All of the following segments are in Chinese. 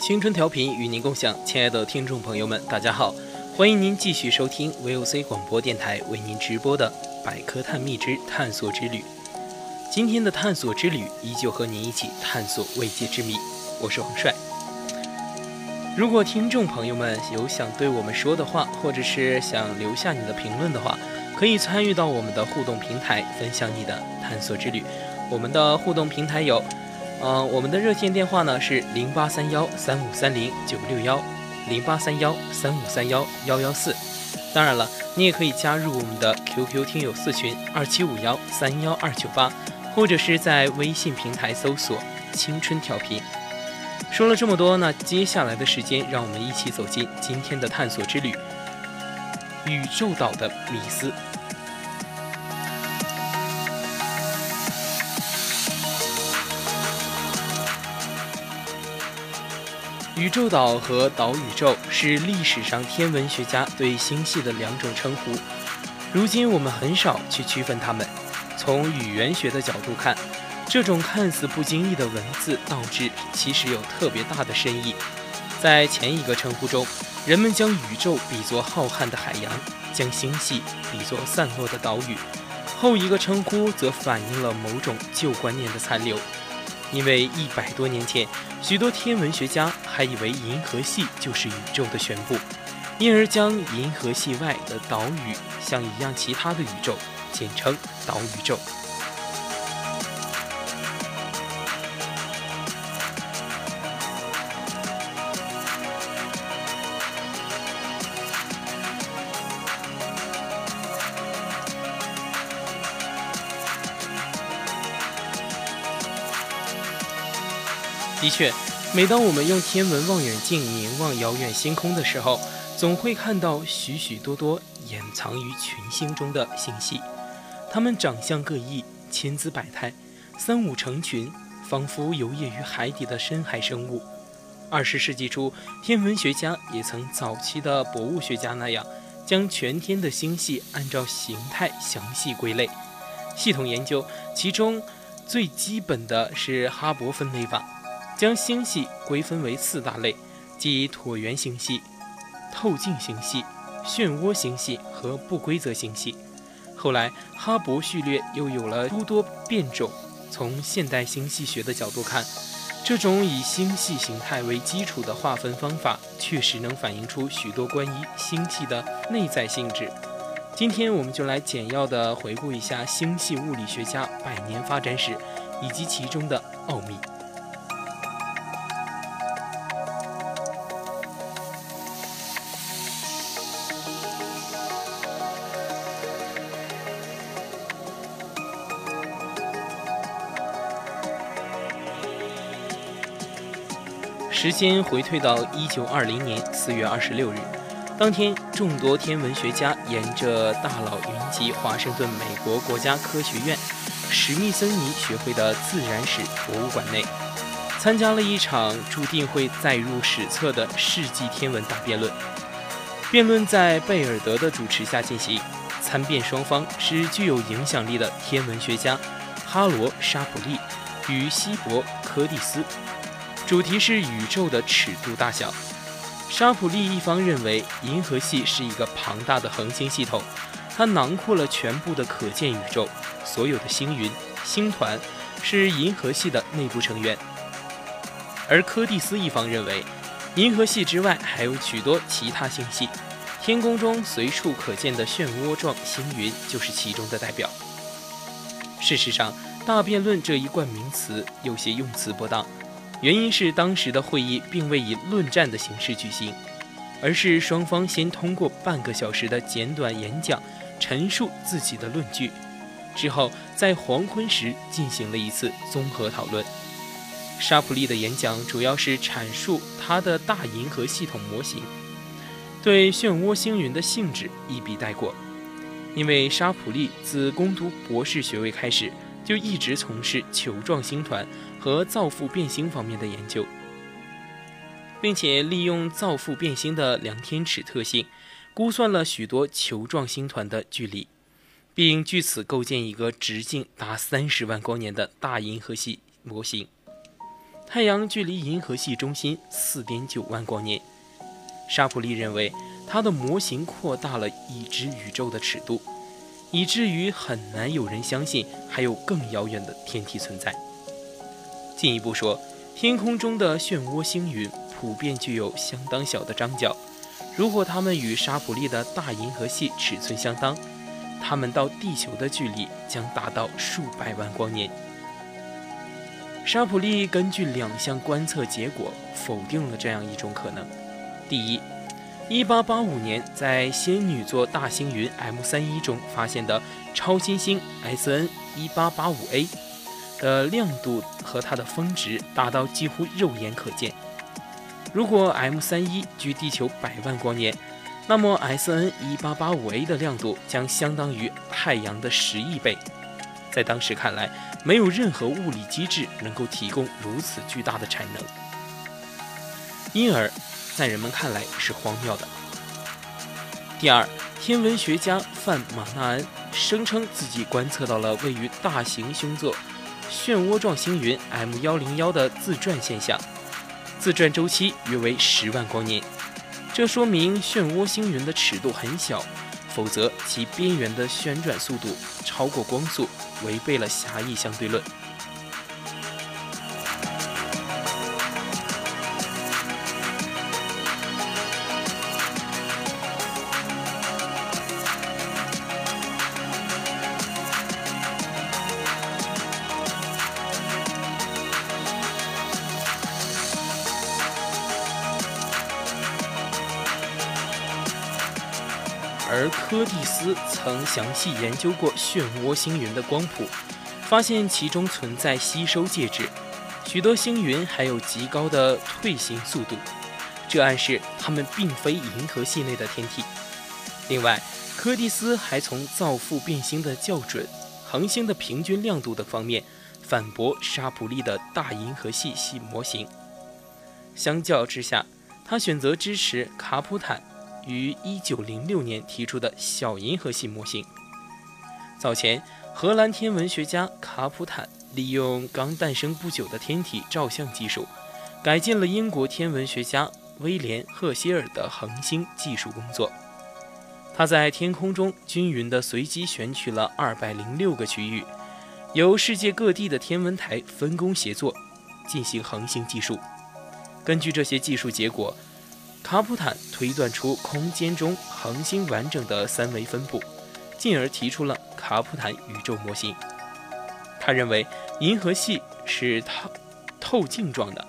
青春调频与您共享，亲爱的听众朋友们，大家好，欢迎您继续收听 VOC 广播电台为您直播的《百科探秘之探索之旅》。今天的探索之旅依旧和您一起探索未解之谜，我是王帅。如果听众朋友们有想对我们说的话，或者是想留下你的评论的话，可以参与到我们的互动平台，分享你的探索之旅。我们的互动平台有。呃，我们的热线电话呢是零八三幺三五三零九六幺，零八三幺三五三幺幺幺四。当然了，你也可以加入我们的 QQ 听友四群二七五幺三幺二九八，或者是在微信平台搜索“青春调频”。说了这么多，那接下来的时间，让我们一起走进今天的探索之旅——宇宙岛的迷思。宇宙岛和岛宇宙是历史上天文学家对星系的两种称呼。如今我们很少去区分它们。从语言学的角度看，这种看似不经意的文字倒置，其实有特别大的深意。在前一个称呼中，人们将宇宙比作浩瀚的海洋，将星系比作散落的岛屿；后一个称呼则反映了某种旧观念的残留。因为一百多年前，许多天文学家还以为银河系就是宇宙的全部，因而将银河系外的岛屿像一样其他的宇宙，简称岛宇宙。的确，每当我们用天文望远镜凝望遥远星空的时候，总会看到许许多多掩藏于群星中的星系。它们长相各异，千姿百态，三五成群，仿佛游曳于海底的深海生物。二十世纪初，天文学家也曾早期的博物学家那样，将全天的星系按照形态详细归类、系统研究。其中最基本的是哈勃分类法。将星系归分为四大类，即椭圆星系、透镜星系、漩涡星系和不规则星系。后来，哈勃序列又有了诸多变种。从现代星系学的角度看，这种以星系形态为基础的划分方法，确实能反映出许多关于星系的内在性质。今天，我们就来简要的回顾一下星系物理学家百年发展史，以及其中的奥秘。时间回退到一九二零年四月二十六日，当天，众多天文学家沿着大佬云集华盛顿美国国家科学院史密森尼学会的自然史博物馆内，参加了一场注定会载入史册的世纪天文大辩论。辩论在贝尔德的主持下进行，参辩双方是具有影响力的天文学家哈罗·沙普利与希伯·柯蒂斯。主题是宇宙的尺度大小。沙普利一方认为，银河系是一个庞大的恒星系统，它囊括了全部的可见宇宙，所有的星云、星团是银河系的内部成员。而柯蒂斯一方认为，银河系之外还有许多其他星系，天空中随处可见的漩涡状星云就是其中的代表。事实上，大辩论这一冠名词有些用词不当。原因是当时的会议并未以论战的形式举行，而是双方先通过半个小时的简短演讲，陈述自己的论据，之后在黄昏时进行了一次综合讨论。沙普利的演讲主要是阐述他的大银河系统模型，对漩涡星云的性质一笔带过。因为沙普利自攻读博士学位开始，就一直从事球状星团和造父变星方面的研究。并且利用造父变星的量天尺特性，估算了许多球状星团的距离，并据此构建一个直径达三十万光年的大银河系模型。太阳距离银河系中心四点九万光年。沙普利认为，他的模型扩大了已知宇宙的尺度，以至于很难有人相信还有更遥远的天体存在。进一步说，天空中的漩涡星云。普遍具有相当小的张角，如果它们与沙普利的大银河系尺寸相当，它们到地球的距离将达到数百万光年。沙普利根据两项观测结果否定了这样一种可能：第一，1885年在仙女座大星云 M31 中发现的超新星 SN 1885A 的亮度和它的峰值达到几乎肉眼可见。如果 M 三一距地球百万光年，那么 SN 一八八五 A 的亮度将相当于太阳的十亿倍。在当时看来，没有任何物理机制能够提供如此巨大的产能，因而，在人们看来是荒谬的。第二，天文学家范马纳恩声称自己观测到了位于大型星座漩涡状星云 M 幺零幺的自转现象。自转周期约为十万光年，这说明漩涡星云的尺度很小，否则其边缘的旋转速度超过光速，违背了狭义相对论。而柯蒂斯曾详细研究过漩涡星云的光谱，发现其中存在吸收介质，许多星云还有极高的退行速度，这暗示它们并非银河系内的天体。另外，柯蒂斯还从造父变星的校准、恒星的平均亮度等方面反驳沙普利的大银河系系模型。相较之下，他选择支持卡普坦。于1906年提出的小银河系模型。早前，荷兰天文学家卡普坦利用刚诞生不久的天体照相技术，改进了英国天文学家威廉·赫歇尔的恒星技术工作。他在天空中均匀地随机选取了206个区域，由世界各地的天文台分工协作，进行恒星计数。根据这些技术结果。卡普坦推断出空间中恒星完整的三维分布，进而提出了卡普坦宇宙模型。他认为银河系是透透镜状的，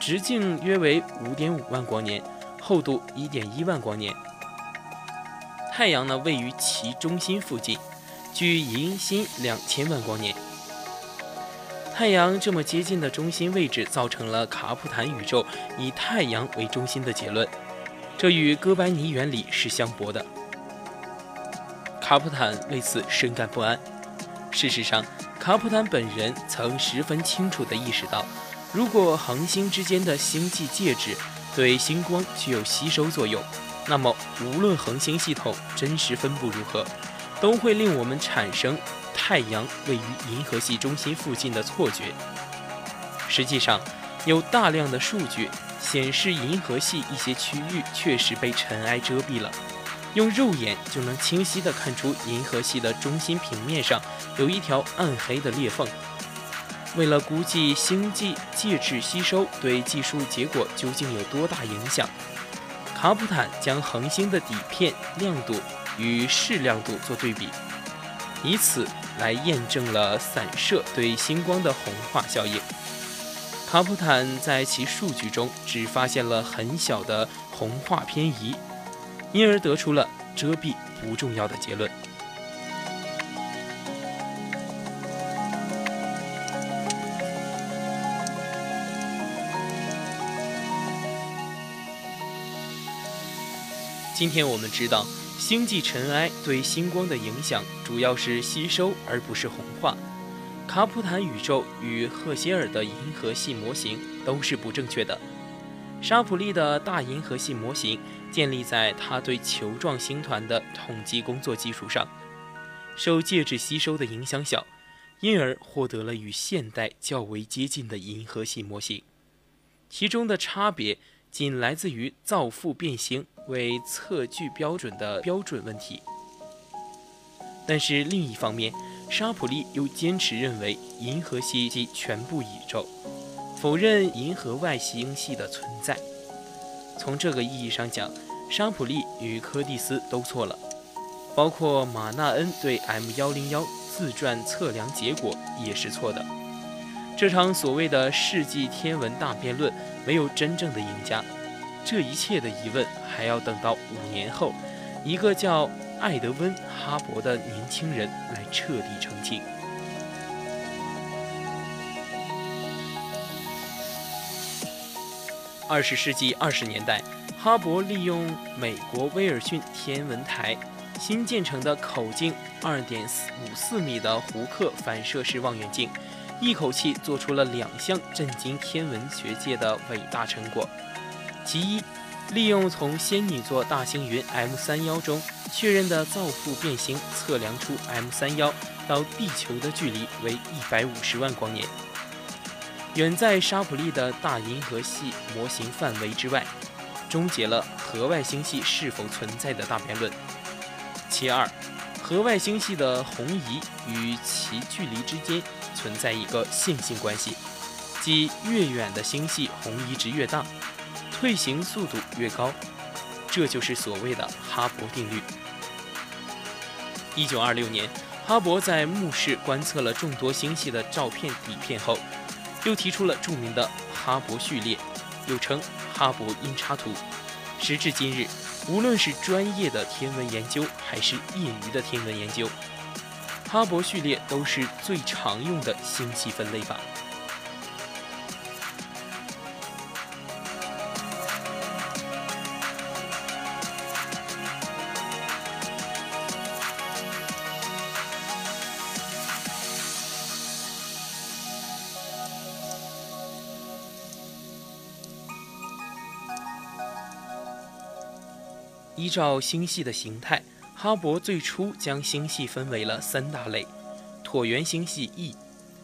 直径约为五点五万光年，厚度一点一万光年。太阳呢位于其中心附近，距银心两千万光年。太阳这么接近的中心位置，造成了卡普坦宇宙以太阳为中心的结论，这与哥白尼原理是相悖的。卡普坦为此深感不安。事实上，卡普坦本人曾十分清楚地意识到，如果恒星之间的星际介质对星光具有吸收作用，那么无论恒星系统真实分布如何，都会令我们产生。太阳位于银河系中心附近的错觉。实际上，有大量的数据显示，银河系一些区域确实被尘埃遮蔽了。用肉眼就能清晰地看出，银河系的中心平面上有一条暗黑的裂缝。为了估计星际介质吸收对计数结果究竟有多大影响，卡普坦将恒星的底片亮度与视亮度做对比，以此。来验证了散射对星光的红化效应。卡普坦在其数据中只发现了很小的红化偏移，因而得出了遮蔽不重要的结论。今天我们知道，星际尘埃对星光的影响主要是吸收，而不是红化。卡普坦宇宙与赫歇尔的银河系模型都是不正确的。沙普利的大银河系模型建立在他对球状星团的统计工作基础上，受介质吸收的影响小，因而获得了与现代较为接近的银河系模型。其中的差别仅来自于造父变星为测距标准的标准问题。但是另一方面，沙普利又坚持认为银河系及全部宇宙，否认银河外星系的存在。从这个意义上讲，沙普利与柯蒂斯都错了，包括马纳恩对 M 幺零幺自转测量结果也是错的。这场所谓的世纪天文大辩论没有真正的赢家，这一切的疑问还要等到五年后，一个叫。艾德温·哈勃的年轻人来彻底澄清。二十世纪二十年代，哈勃利用美国威尔逊天文台新建成的口径二点四五四米的胡克反射式望远镜，一口气做出了两项震惊天文学界的伟大成果。其一，利用从仙女座大星云 M 三幺中确认的造父变星，测量出 M 三幺到地球的距离为一百五十万光年，远在沙普利的大银河系模型范围之外，终结了河外星系是否存在的大辩论。其二，河外星系的红移与其距离之间存在一个线性关系，即越远的星系红移值越大。退行速度越高，这就是所谓的哈勃定律。一九二六年，哈勃在目视观测了众多星系的照片底片后，又提出了著名的哈勃序列，又称哈勃音叉图。时至今日，无论是专业的天文研究还是业余的天文研究，哈勃序列都是最常用的星系分类法。依照星系的形态，哈勃最初将星系分为了三大类：椭圆星系 E、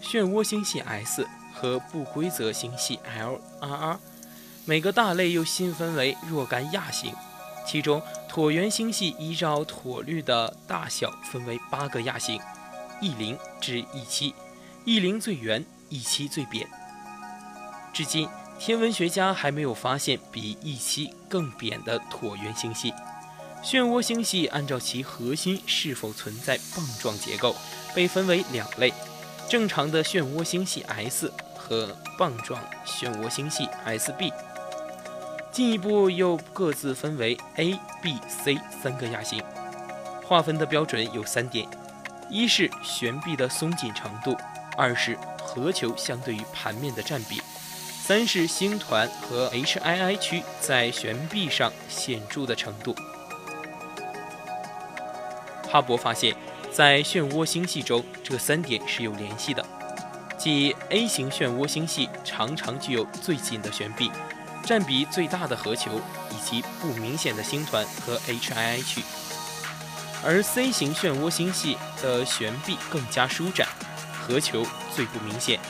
漩涡星系 S 和不规则星系 L-RR。每个大类又细分为若干亚型，其中椭圆星系依照椭率的大小分为八个亚型：E 零至 E 七，E 零最圆，E 七最扁。至今。天文学家还没有发现比 E 七更扁的椭圆星系。漩涡星系按照其核心是否存在棒状结构，被分为两类：正常的漩涡星系 S 和棒状漩涡星系 SB。进一步又各自分为 A、B、C 三个亚型。划分的标准有三点：一是悬臂的松紧程度；二是核球相对于盘面的占比。三是星团和 HII 区在悬臂上显著的程度。哈勃发现，在漩涡星系中，这三点是有联系的，即 A 型漩涡星系常常具有最紧的悬臂，占比最大的核球，以及不明显的星团和 HII 区；而 C 型漩涡星系的悬臂更加舒展，核球最不明显。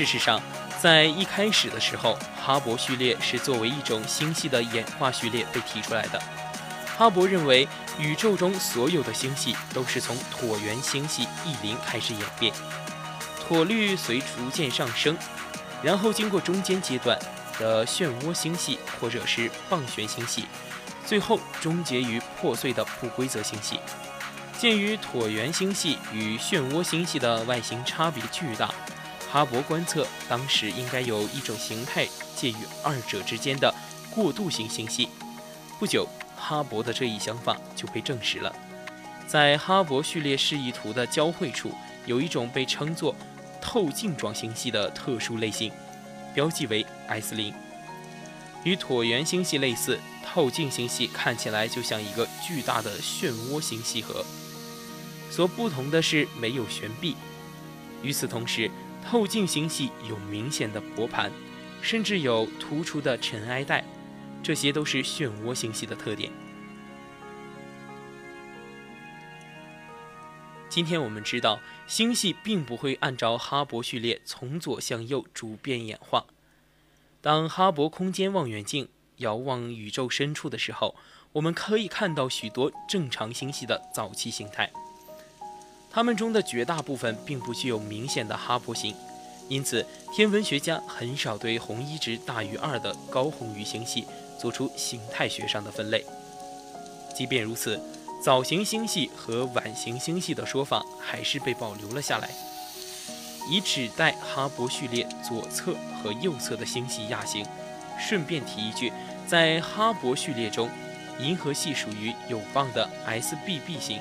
事实上，在一开始的时候，哈勃序列是作为一种星系的演化序列被提出来的。哈勃认为，宇宙中所有的星系都是从椭圆星系 E 零开始演变，椭率随逐渐上升，然后经过中间阶段的漩涡星系或者是棒旋星系，最后终结于破碎的不规则星系。鉴于椭圆星系与漩涡星系的外形差别巨大，哈勃观测当时应该有一种形态介于二者之间的过渡型星系。不久，哈勃的这一想法就被证实了。在哈勃序列示意图的交汇处，有一种被称作透镜状星系的特殊类型，标记为 S 零。与椭圆星系类似，透镜星系看起来就像一个巨大的漩涡星系核。所不同的是，没有悬臂。与此同时，透镜星系有明显的薄盘，甚至有突出的尘埃带，这些都是漩涡星系的特点。今天我们知道，星系并不会按照哈勃序列从左向右逐变演化。当哈勃空间望远镜遥望宇宙深处的时候，我们可以看到许多正常星系的早期形态。它们中的绝大部分并不具有明显的哈勃型，因此天文学家很少对红移值大于二的高红移星系做出形态学上的分类。即便如此，早型星系和晚型星系的说法还是被保留了下来，以指代哈勃序列左侧和右侧的星系亚型。顺便提一句，在哈勃序列中，银河系属于有棒的 SBB 型。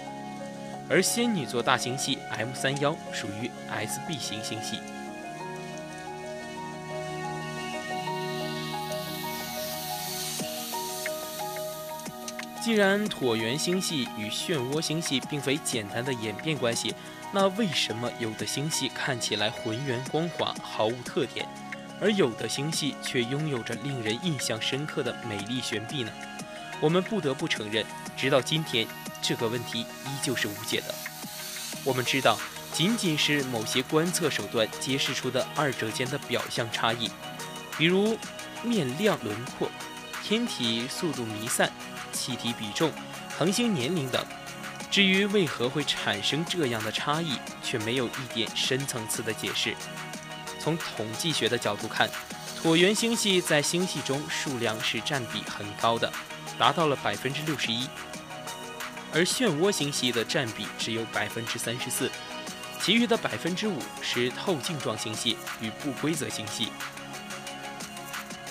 而仙女座大星系 M 三幺属于 SB 型星系。既然椭圆星系与漩涡星系并非简单的演变关系，那为什么有的星系看起来浑圆光滑、毫无特点，而有的星系却拥有着令人印象深刻的美丽悬臂呢？我们不得不承认，直到今天。这个问题依旧是无解的。我们知道，仅仅是某些观测手段揭示出的二者间的表象差异，比如面量轮廓、天体速度弥散、气体比重、恒星年龄等。至于为何会产生这样的差异，却没有一点深层次的解释。从统计学的角度看，椭圆星系在星系中数量是占比很高的，达到了百分之六十一。而漩涡星系的占比只有百分之三十四，其余的百分之五是透镜状星系与不规则星系。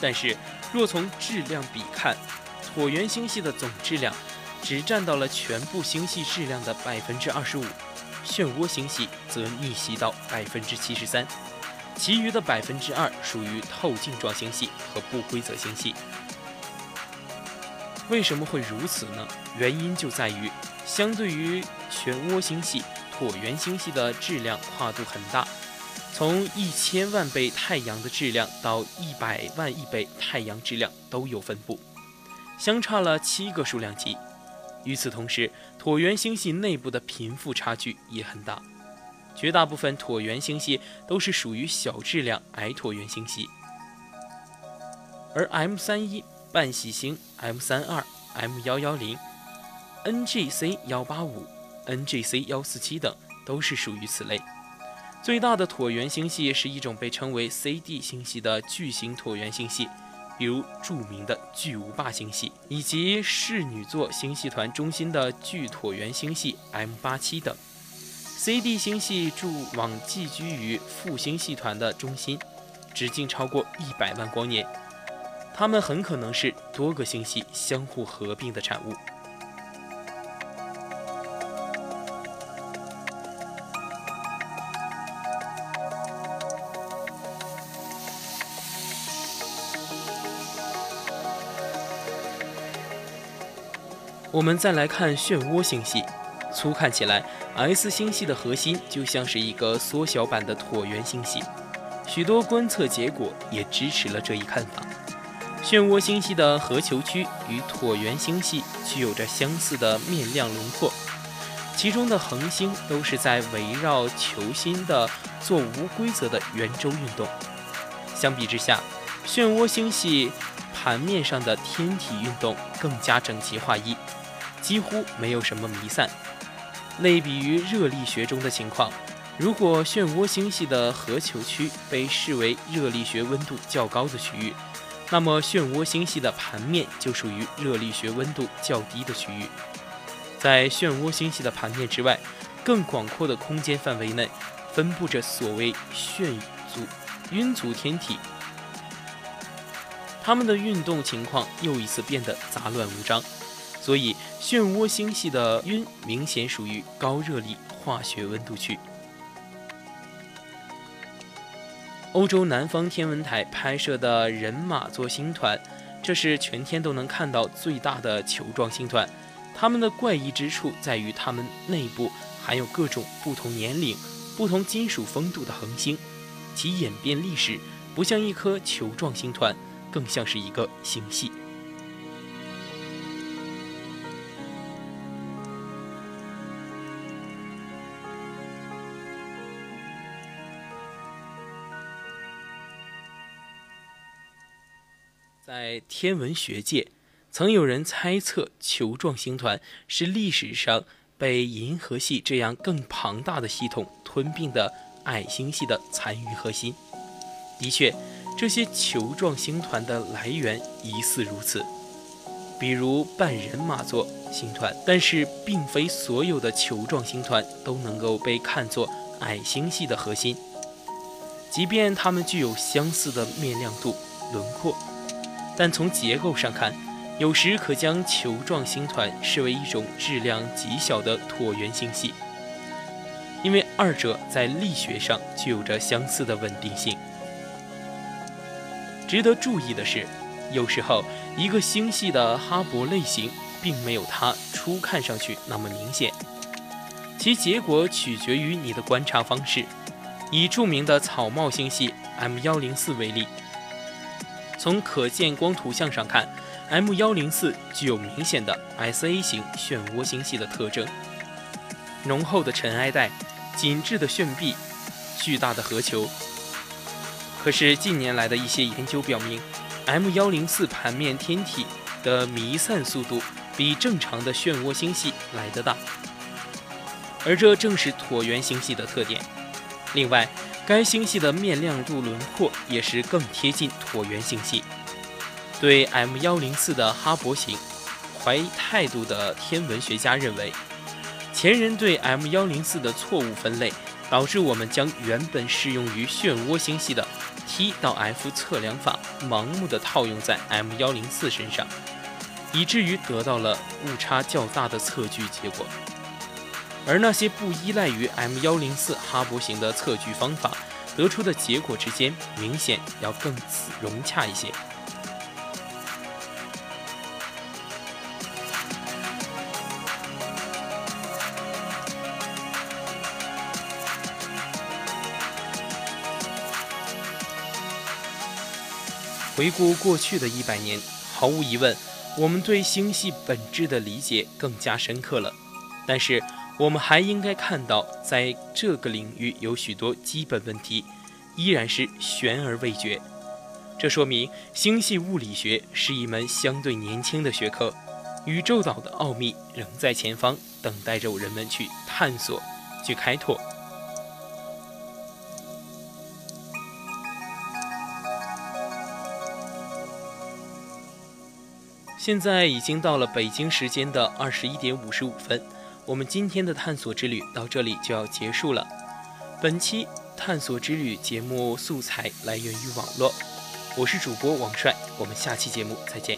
但是，若从质量比看，椭圆星系的总质量只占到了全部星系质量的百分之二十五，漩涡星系则逆袭到百分之七十三，其余的百分之二属于透镜状星系和不规则星系。为什么会如此呢？原因就在于，相对于漩涡星系，椭圆星系的质量跨度很大，从一千万倍太阳的质量到一百万亿倍太阳质量都有分布，相差了七个数量级。与此同时，椭圆星系内部的贫富差距也很大，绝大部分椭圆星系都是属于小质量矮椭圆星系，而 M 三一。半喜星 M 三二、M 幺幺零、NGC 幺八五、NGC 幺四七等都是属于此类。最大的椭圆星系是一种被称为 CD 星系的巨型椭圆星系，比如著名的巨无霸星系，以及侍女座星系团中心的巨椭圆星系 M 八七等。CD 星系驻往寄居于副星系团的中心，直径超过一百万光年。它们很可能是多个星系相互合并的产物。我们再来看漩涡星系，粗看起来，S 星系的核心就像是一个缩小版的椭圆星系，许多观测结果也支持了这一看法。漩涡星系的核球区与椭圆星系具有着相似的面亮轮廓，其中的恒星都是在围绕球心的做无规则的圆周运动。相比之下，漩涡星系盘面上的天体运动更加整齐划一，几乎没有什么弥散。类比于热力学中的情况，如果漩涡星系的核球区被视为热力学温度较高的区域。那么，漩涡星系的盘面就属于热力学温度较低的区域。在漩涡星系的盘面之外，更广阔的空间范围内，分布着所谓漩族晕族天体。它们的运动情况又一次变得杂乱无章，所以漩涡星系的晕明显属于高热力化学温度区。欧洲南方天文台拍摄的人马座星团，这是全天都能看到最大的球状星团。它们的怪异之处在于，它们内部含有各种不同年龄、不同金属风度的恒星，其演变历史不像一颗球状星团，更像是一个星系。天文学界，曾有人猜测球状星团是历史上被银河系这样更庞大的系统吞并的矮星系的残余核心。的确，这些球状星团的来源疑似如此，比如半人马座星团。但是，并非所有的球状星团都能够被看作矮星系的核心，即便它们具有相似的面亮度、轮廓。但从结构上看，有时可将球状星团视为一种质量极小的椭圆星系，因为二者在力学上具有着相似的稳定性。值得注意的是，有时候一个星系的哈勃类型并没有它初看上去那么明显，其结果取决于你的观察方式。以著名的草帽星系 M 幺零四为例。从可见光图像上看，M 幺零四具有明显的 SA 型漩涡星系的特征：浓厚的尘埃带、紧致的旋臂、巨大的核球。可是近年来的一些研究表明，M 幺零四盘面天体的弥散速度比正常的漩涡星系来得大，而这正是椭圆星系的特点。另外，该星系的面亮度轮廓也是更贴近椭圆星系。对 M 幺零四的哈勃型怀态度的天文学家认为，前人对 M 幺零四的错误分类，导致我们将原本适用于漩涡星系的 T 到 F 测量法盲目的套用在 M 幺零四身上，以至于得到了误差较大的测距结果。而那些不依赖于 M 幺零四哈勃型的测距方法得出的结果之间，明显要更融洽一些。回顾过去的一百年，毫无疑问，我们对星系本质的理解更加深刻了。但是，我们还应该看到，在这个领域有许多基本问题依然是悬而未决。这说明星系物理学是一门相对年轻的学科，宇宙岛的奥秘仍在前方等待着人们去探索、去开拓。现在已经到了北京时间的二十一点五十五分。我们今天的探索之旅到这里就要结束了。本期探索之旅节目素材来源于网络，我是主播王帅，我们下期节目再见。